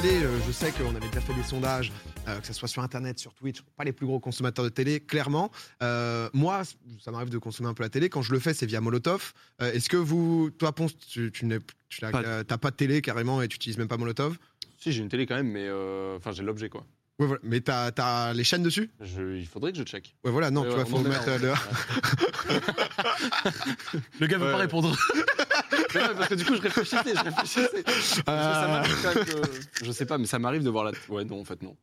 télé, euh, je sais qu'on avait déjà fait des sondages, euh, que ce soit sur Internet, sur Twitch, pas les plus gros consommateurs de télé, clairement. Euh, moi, ça m'arrive de consommer un peu la télé. Quand je le fais, c'est via Molotov. Euh, Est-ce que vous, toi, Ponce, tu, n'as Pas- de télé carrément et tu utilises même pas Molotov? Si, j'ai une télé quand même, mais euh, enfin, j'ai l'objet quoi. Ouais, voilà. Mais t'as as les chaînes dessus? Je, il faudrait que je check. Ouais, voilà, non, Ouais, tu vois, ouais, faut mettre le- Le gars veut Ouais. pas répondre. Mais parce que du coup, je réfléchissais, je réfléchissais. Parce que ça Euh, m'arrive quand même que- Je sais pas, mais ça m'arrive de voir la. Ouais, non, en fait, non.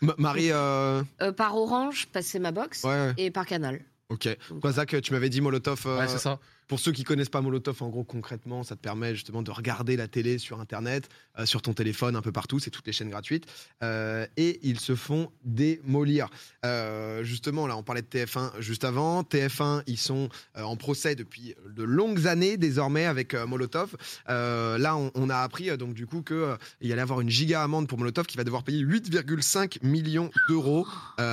Ma- Marie, euh... Euh, par Orange, passer ma box. ouais, ouais, Et par Canal. ok. Quoi, Zach, tu m'avais dit Molotov. euh, Ouais, c'est ça. Pour ceux qui connaissent pas Molotov, en gros, concrètement, ça te permet justement de regarder la télé sur Internet, euh, sur ton téléphone, un peu partout. C'est toutes les chaînes gratuites. Euh, et ils se font démolir. Euh, justement, là, on parlait de TF1 juste avant. TF1, ils sont en procès depuis de longues années désormais avec Molotov. Là, on, on a appris donc du coup que il y allait avoir une giga amende pour Molotov qui va devoir payer 8,5 millions d'euros.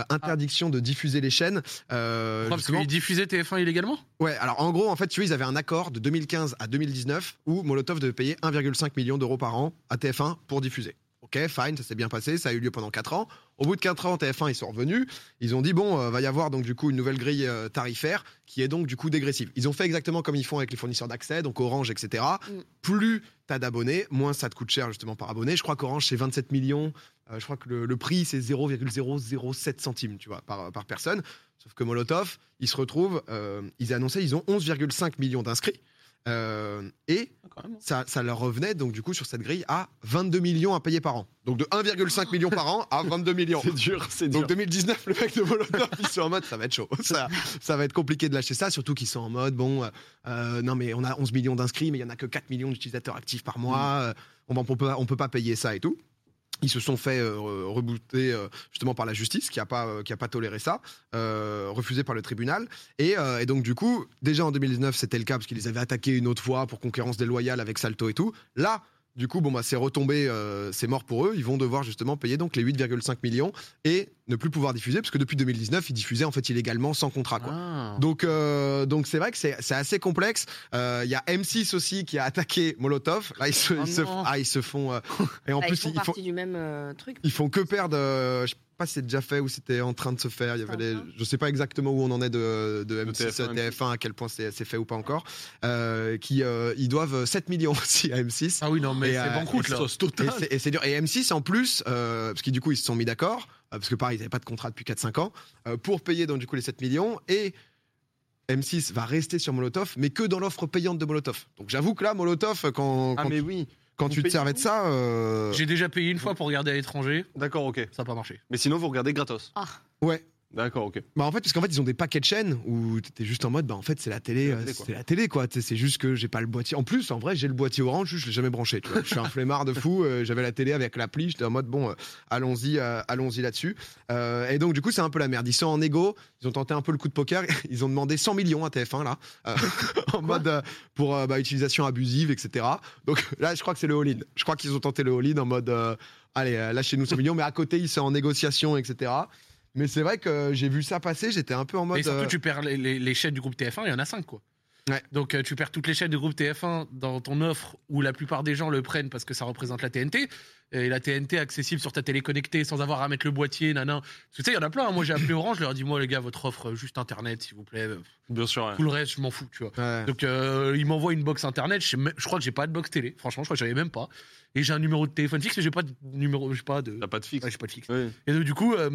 Interdiction de diffuser les chaînes. Parce justement- qu'il diffusait TF1 illégalement? Ouais, alors en gros, en fait, tu vois, ils avaient un accord de 2015 à 2019 où Molotov devait payer 1,5 million d'euros par an à TF1 pour diffuser. Ok, fine, ça s'est bien passé, ça a eu lieu pendant 4 ans. Au bout de 4 ans, TF1, ils sont revenus. Ils ont dit, bon, euh, va y avoir donc du coup une nouvelle grille euh, tarifaire qui est donc du coup dégressive. Ils ont fait exactement comme ils font avec les fournisseurs d'accès, donc Orange, etc. Mm. Plus t'as d'abonnés, moins ça te coûte cher justement par abonné. Je crois qu'Orange, c'est 27 millions. Euh, je crois que le, le prix, c'est 0,007 centimes, tu vois, par, par personne. Sauf que Molotov, ils se retrouvent, euh, ils ont annoncé, ils ont 11,5 millions d'inscrits. Euh, et Ah, même. ça, ça leur revenait donc du coup sur cette grille à 22 millions à payer par an. Donc de 1,5 million par an à 22 millions. C'est dur, c'est dur. Donc 2019, le mec de Molotov, ils sont en mode ça va être chaud. Ça, ça va être compliqué de lâcher ça, surtout qu'ils sont en mode bon, euh, non mais on a 11 millions d'inscrits, mais il y en a que 4 millions d'utilisateurs actifs par mois. euh, on, peut, on peut pas payer ça et tout. Ils se sont fait euh, re- rebooter euh, justement par la justice qui a pas euh, pas toléré ça, refusé par le tribunal. Et, et donc du coup, déjà en 2019 c'était le cas parce qu'ils avaient attaqués une autre fois pour concurrence déloyale avec Salto et tout. Là, du coup, bon bah c'est retombé, euh, c'est mort pour eux. Ils vont devoir justement payer donc les 8,5 millions et ne plus pouvoir diffuser parce que depuis 2019 ils diffusaient en fait illégalement sans contrat quoi. Ah. Donc, euh, donc c'est vrai que c'est c'est assez complexe. Euh, Il y a M6 aussi qui a attaqué Molotov. Là, ils se, Oh ils se, ah, ils se font. et en plus, ils font ils font, du même euh, truc. ils font que perdre. euh, je pas si c'est déjà fait ou c'était en train de se faire. Il y avait les, je sais pas exactement où on en est de, de M6, TF1, TF1, à quel point c'est fait ou pas encore. Euh, qui euh, ils doivent 7 millions aussi à M6. Ah oui, non, mais c'est euh, banqueroute là. Sauce Et totale. c'est- dur. Et M6 en plus, euh, parce que du coup ils se sont mis d'accord, euh, parce que pareil ils n'avaient pas de contrat depuis 4-5 ans, euh, pour payer donc du coup les 7 millions. Et M6 va rester sur Molotov, mais que dans l'offre payante de Molotov. Donc j'avoue que là, Molotov, quand, Ah, quand, mais oui. Quand vous tu te servais de ça, euh, J'ai déjà payé une fois pour regarder à l'étranger, D'accord, ok. ça n'a pas marché. Mais sinon, vous regardez gratos. Ah, ouais. D'accord, ok. Bah en fait, parce qu'en fait, ils ont des paquets de chaînes où t'es juste en mode, bah en fait, c'est la télé, C'est la euh, télé, quoi. c'est juste que j'ai pas le boîtier. En plus, en vrai, j'ai le boîtier orange, je l'ai jamais branché. Tu vois. Je suis un flemmard de fou. euh, J'avais la télé avec l'appli. J'étais en mode, bon, euh, allons-y, euh, allons-y là-dessus. Et donc, du coup, c'est un peu la merde. Ils sont en égo. Ils ont tenté un peu le coup de poker. Ils ont demandé 100 millions à TF1 là, en mode pour bah, utilisation abusive, etc. Donc là, je crois que c'est le all-in. Je crois qu'ils ont tenté le all-in en mode, allez, lâchez-nous 100 millions. Mais à côté, ils sont en négociation, etc. Mais c'est vrai que j'ai vu ça passer, j'étais un peu en mode. Et surtout, euh, tu perds les, les- les chaînes du groupe TF1, il y en a 5 quoi. Ouais. Donc euh, tu perds toutes les chaînes du groupe TF1 dans ton offre où la plupart des gens le prennent parce que ça représente la TNT. Et la TNT accessible sur ta télé connectée sans avoir à mettre le boîtier, nanan. Parce que tu sais, il y en a plein. hein. Moi j'ai appelé Orange, je leur ai dit, moi les gars, votre offre, euh, juste internet s'il vous plaît. Bien sûr. ouais. Tout le reste, je m'en fous, tu vois. ouais. Donc euh, ils m'envoient une box internet, je, sais même- je crois que j'ai pas de box télé. Franchement, je crois que j'avais même pas. Et j'ai un numéro de téléphone fixe, mais j'ai pas de numéro, j'ai pas de. T'as pas de fixe. Ouais, j'ai pas de fixe. Et donc, du coup, euh,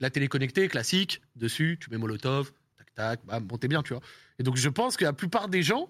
la télé connectée, classique, dessus, tu mets Molotov, tac, tac, bam, bon, t'es bien, tu vois. Et donc, je pense que la plupart des gens,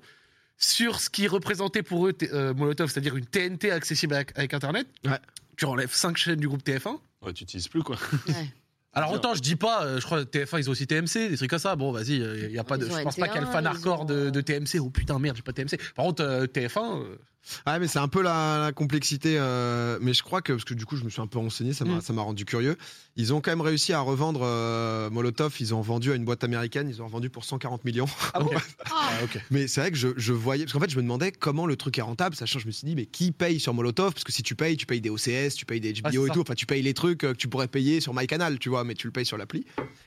sur ce qui représentait pour eux euh, Molotov, c'est-à-dire une TNT accessible avec, avec Internet, Ouais. tu enlèves 5 chaînes du groupe TF1. Ouais, tu utilises plus, quoi. ouais. Alors, autant, je dis pas, euh, je crois que TF1, ils ont aussi TMC, des trucs comme ça. Bon, vas-y, il y a pas de. Je pense pas qu'il y a le NT1, fan hardcore ont, de, euh, de TMC. Oh putain, merde, j'ai pas TMC. Par contre, euh, TF1, euh, Ouais, mais c'est un peu la, la complexité. euh, mais je crois que, parce que du coup, je me suis un peu renseigné, ça m'a Mm. ça m'a rendu curieux. Ils ont quand même réussi à revendre euh, Molotov. Ils ont vendu à une boîte américaine. Ils ont vendu pour 140 millions. Ah Ah, ah, ok. mais c'est vrai que je, je voyais, parce qu'en fait, je me demandais comment le truc est rentable. Sachant, que je me suis dit, mais qui paye sur Molotov? Parce que si tu payes, tu payes des OCS, tu payes des Ah, HBO c'est et ça. tout. Enfin, tu payes les trucs euh, que tu pourrais payer sur MyCanal, tu vois. Mais tu le payes sur l'appli.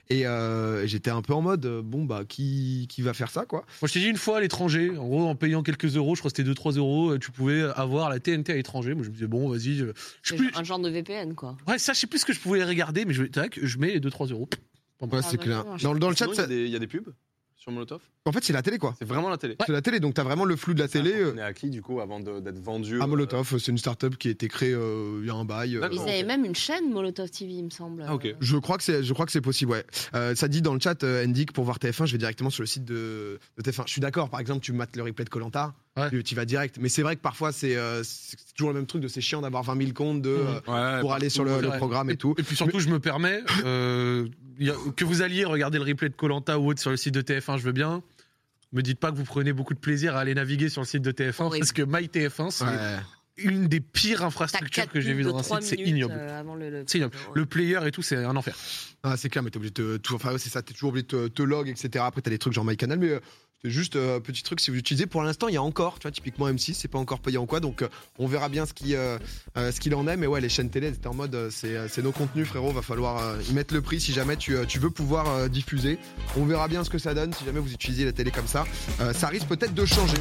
Et euh, j'étais un peu en mode, euh, bon, bah, qui, qui va faire ça, quoi Moi, je t'ai dit une fois à l'étranger, en gros, en payant quelques euros, je crois que c'était 2-3 euros, euh, tu pouvais avoir la TNT à l'étranger. Moi, je me disais, bon, vas-y. Je... je sais C'est plus... Un genre de VPN, quoi. Ouais, ça, je sais plus ce que je pouvais regarder, mais je, tac, je mets les 2-3 euros. Ouais, Ah, c'est bah, clair. marche. Dans, dans le chat, y il y, a des pubs sur Molotov. en fait, c'est la télé, quoi. C'est vraiment la télé. C'est la télé, donc t'as vraiment le flux de la télé. euh, On est à qui du coup avant d'être vendu à euh, Molotov, c'est une start-up qui a été créée euh, il y a un bail. euh. Ils avaient même une chaîne Molotov TV, il me semble. Ah, ok. Euh, Je crois que c'est, je crois que c'est possible, ouais. Euh, ça dit dans le chat, euh, Andy, que pour voir TF1, je vais directement sur le site de, de TF1. Je suis d'accord, par exemple, tu mates le replay de Colanta, Ouais. tu, tu vas direct. Mais c'est vrai que parfois, c'est, euh, toujours le même truc de c'est chiant d'avoir 20 000 comptes de, Mhm. euh, Ouais, pour aller sur le, programme et tout. Et puis surtout, je me permets, euh, y a- que vous alliez regarder le replay de Colanta ou autre sur le site de TF1, je veux bien. Me dites pas que vous prenez beaucoup de plaisir à aller naviguer sur le site de TF1 Horrible. parce que MyTF1, c'est Ouais. Une des pires infrastructures que j'ai vues dans un site, c'est minutes, ignoble. euh, le, le- C'est ignoble. Le player et tout, c'est un enfer. Ah, c'est clair, mais t'es obligé de te, tout, enfin, c'est ça, t'es toujours obligé de te, te log, etc. Après, t'as des trucs genre MyCanal, mais euh, c'est juste euh, petit truc si vous utilisez. Pour l'instant, il y a encore, tu vois, typiquement M6, c'est pas encore payant quoi, donc euh, on verra bien ce qui, euh, euh, ce qu'il en est. Mais ouais, les chaînes télé, c'était en mode, euh, c'est, euh, c'est nos contenus, frérot, va falloir euh, y mettre le prix si jamais tu, euh, tu veux pouvoir euh, diffuser. On verra bien ce que ça donne si jamais vous utilisez la télé comme ça. Euh, ça risque peut-être de changer.